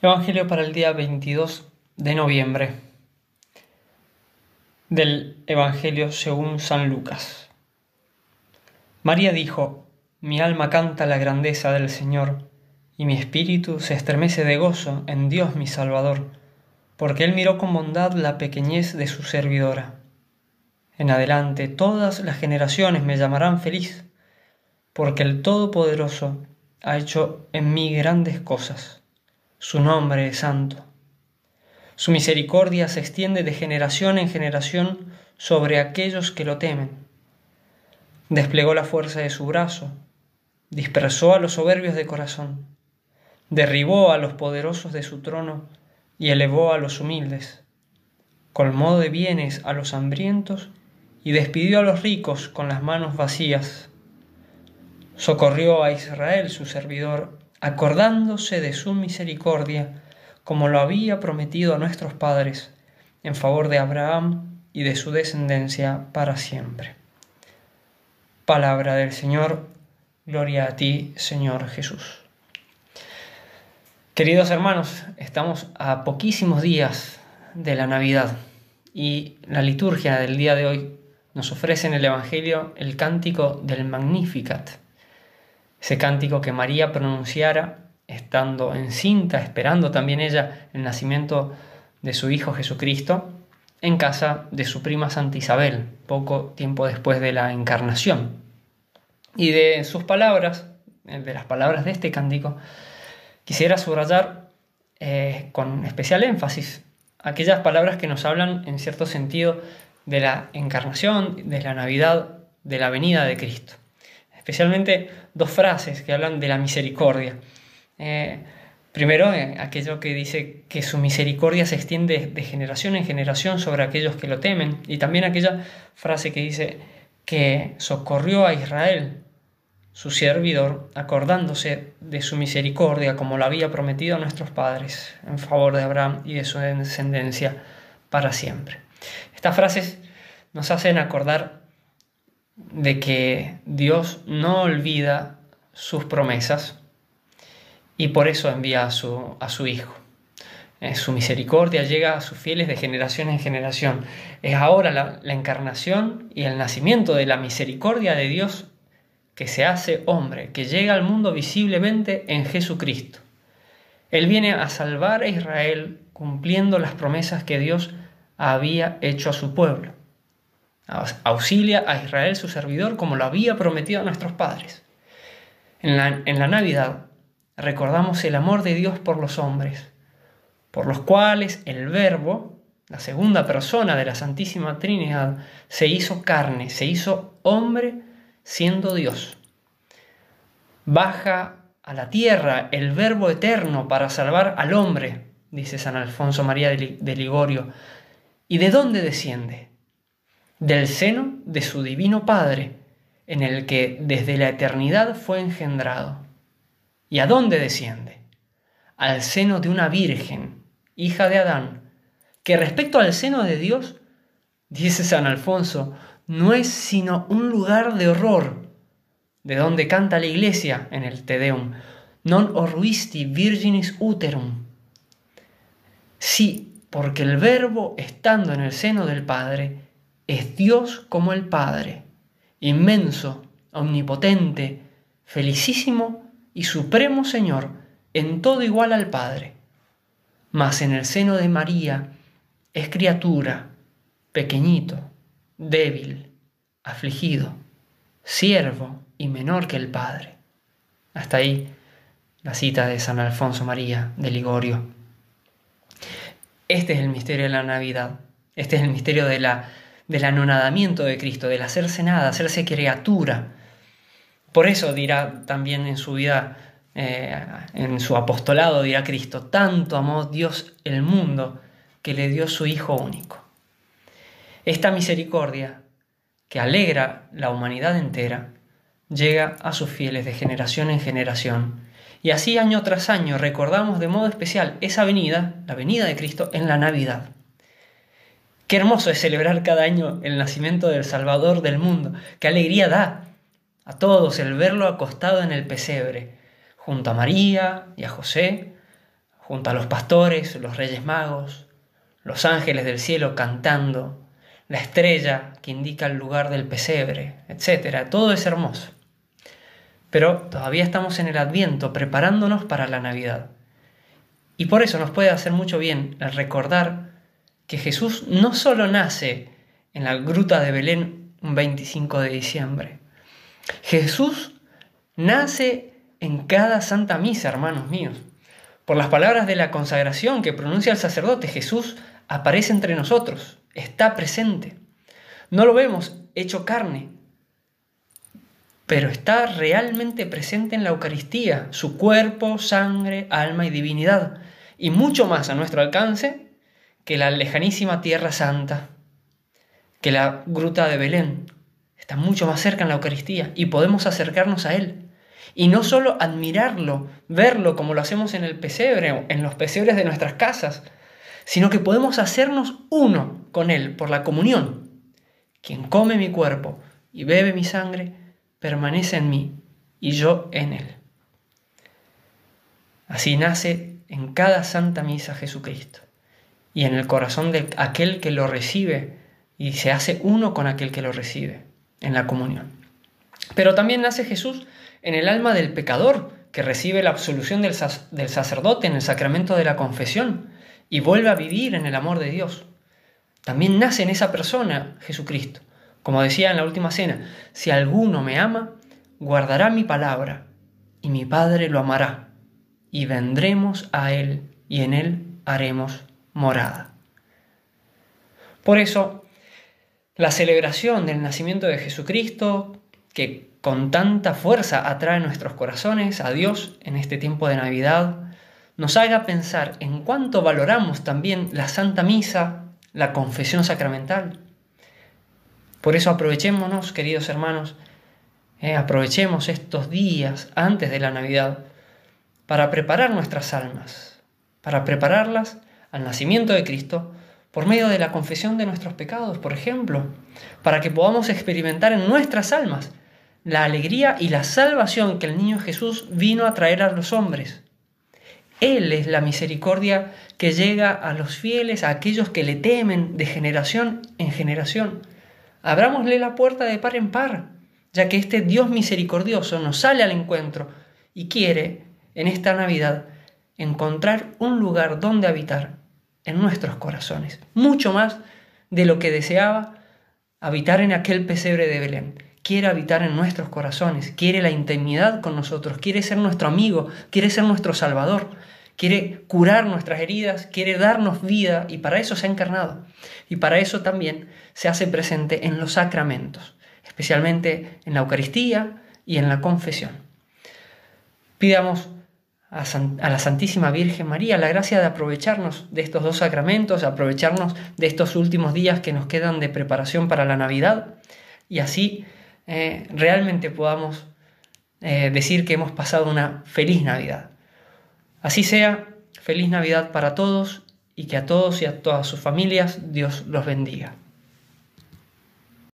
Evangelio para el día 22 de noviembre del Evangelio según San Lucas. María dijo, Mi alma canta la grandeza del Señor, y mi espíritu se estremece de gozo en Dios mi Salvador, porque Él miró con bondad la pequeñez de su servidora. En adelante todas las generaciones me llamarán feliz, porque el Todopoderoso ha hecho en mí grandes cosas su nombre es santo. Su misericordia se extiende de generación en generación sobre aquellos que lo temen. Desplegó la fuerza de su brazo, dispersó a los soberbios de corazón, derribó a los poderosos de su trono y elevó a los humildes, colmó de bienes a los hambrientos y despidió a los ricos con las manos vacías. Socorrió a Israel su servidor acordándose de su misericordia, como lo había prometido a nuestros padres, en favor de Abraham y de su descendencia para siempre. Palabra del Señor, gloria a ti, Señor Jesús. Queridos hermanos, estamos a poquísimos días de la Navidad y la liturgia del día de hoy nos ofrece en el Evangelio el cántico del Magnificat ese cántico que María pronunciara estando encinta, esperando también ella el nacimiento de su Hijo Jesucristo, en casa de su prima Santa Isabel, poco tiempo después de la encarnación. Y de sus palabras, eh, de las palabras de este cántico, quisiera subrayar eh, con especial énfasis aquellas palabras que nos hablan en cierto sentido de la encarnación, de la Navidad, de la venida de Cristo especialmente dos frases que hablan de la misericordia. Eh, primero, eh, aquello que dice que su misericordia se extiende de generación en generación sobre aquellos que lo temen, y también aquella frase que dice que socorrió a Israel, su servidor, acordándose de su misericordia como lo había prometido a nuestros padres, en favor de Abraham y de su descendencia para siempre. Estas frases nos hacen acordar de que Dios no olvida sus promesas y por eso envía a su, a su Hijo. Eh, su misericordia llega a sus fieles de generación en generación. Es ahora la, la encarnación y el nacimiento de la misericordia de Dios que se hace hombre, que llega al mundo visiblemente en Jesucristo. Él viene a salvar a Israel cumpliendo las promesas que Dios había hecho a su pueblo auxilia a Israel su servidor como lo había prometido a nuestros padres. En la, en la Navidad recordamos el amor de Dios por los hombres, por los cuales el Verbo, la segunda persona de la Santísima Trinidad, se hizo carne, se hizo hombre siendo Dios. Baja a la tierra el Verbo eterno para salvar al hombre, dice San Alfonso María de Ligorio. ¿Y de dónde desciende? Del seno de su divino Padre, en el que desde la eternidad fue engendrado. ¿Y a dónde desciende? Al seno de una virgen, hija de Adán, que respecto al seno de Dios, dice San Alfonso, no es sino un lugar de horror, de donde canta la iglesia en el Te Deum, non horruisti virginis uterum. Sí, porque el Verbo, estando en el seno del Padre, es Dios como el Padre, inmenso, omnipotente, felicísimo y supremo Señor, en todo igual al Padre. Mas en el seno de María es criatura, pequeñito, débil, afligido, siervo y menor que el Padre. Hasta ahí la cita de San Alfonso María de Ligorio. Este es el misterio de la Navidad, este es el misterio de la del anonadamiento de Cristo, del hacerse nada, hacerse criatura. Por eso dirá también en su vida, eh, en su apostolado, dirá Cristo, tanto amó Dios el mundo que le dio su Hijo único. Esta misericordia que alegra la humanidad entera, llega a sus fieles de generación en generación. Y así año tras año recordamos de modo especial esa venida, la venida de Cristo, en la Navidad. Qué hermoso es celebrar cada año el nacimiento del Salvador del mundo. Qué alegría da a todos el verlo acostado en el pesebre, junto a María y a José, junto a los pastores, los reyes magos, los ángeles del cielo cantando, la estrella que indica el lugar del pesebre, etc. Todo es hermoso. Pero todavía estamos en el Adviento preparándonos para la Navidad. Y por eso nos puede hacer mucho bien el recordar que Jesús no solo nace en la gruta de Belén un 25 de diciembre. Jesús nace en cada santa misa, hermanos míos. Por las palabras de la consagración que pronuncia el sacerdote, Jesús aparece entre nosotros, está presente. No lo vemos hecho carne, pero está realmente presente en la Eucaristía, su cuerpo, sangre, alma y divinidad, y mucho más a nuestro alcance que la lejanísima Tierra Santa, que la gruta de Belén. Está mucho más cerca en la Eucaristía y podemos acercarnos a Él. Y no solo admirarlo, verlo como lo hacemos en el pesebre en los pesebres de nuestras casas, sino que podemos hacernos uno con Él por la comunión. Quien come mi cuerpo y bebe mi sangre, permanece en mí y yo en Él. Así nace en cada santa misa Jesucristo y en el corazón de aquel que lo recibe y se hace uno con aquel que lo recibe en la comunión. Pero también nace Jesús en el alma del pecador que recibe la absolución del, del sacerdote en el sacramento de la confesión y vuelve a vivir en el amor de Dios. También nace en esa persona Jesucristo. Como decía en la última cena, si alguno me ama, guardará mi palabra, y mi Padre lo amará, y vendremos a él, y en él haremos morada. Por eso, la celebración del nacimiento de Jesucristo, que con tanta fuerza atrae nuestros corazones a Dios en este tiempo de Navidad, nos haga pensar en cuánto valoramos también la Santa Misa, la confesión sacramental. Por eso aprovechémonos, queridos hermanos, eh, aprovechemos estos días antes de la Navidad para preparar nuestras almas, para prepararlas al nacimiento de Cristo por medio de la confesión de nuestros pecados, por ejemplo, para que podamos experimentar en nuestras almas la alegría y la salvación que el niño Jesús vino a traer a los hombres. Él es la misericordia que llega a los fieles, a aquellos que le temen de generación en generación. Abrámosle la puerta de par en par, ya que este Dios misericordioso nos sale al encuentro y quiere, en esta Navidad, encontrar un lugar donde habitar en nuestros corazones, mucho más de lo que deseaba habitar en aquel pesebre de Belén quiere habitar en nuestros corazones, quiere la intimidad con nosotros, quiere ser nuestro amigo, quiere ser nuestro salvador, quiere curar nuestras heridas, quiere darnos vida y para eso se ha encarnado. Y para eso también se hace presente en los sacramentos, especialmente en la Eucaristía y en la confesión. Pidamos a, la Santísima Virgen María la gracia de aprovecharnos de estos dos sacramentos, aprovecharnos de estos últimos días que nos quedan de preparación para la Navidad y así eh, realmente podamos eh, decir que hemos pasado una feliz Navidad. Así sea, feliz Navidad para todos y que a todos y a todas sus familias Dios los bendiga.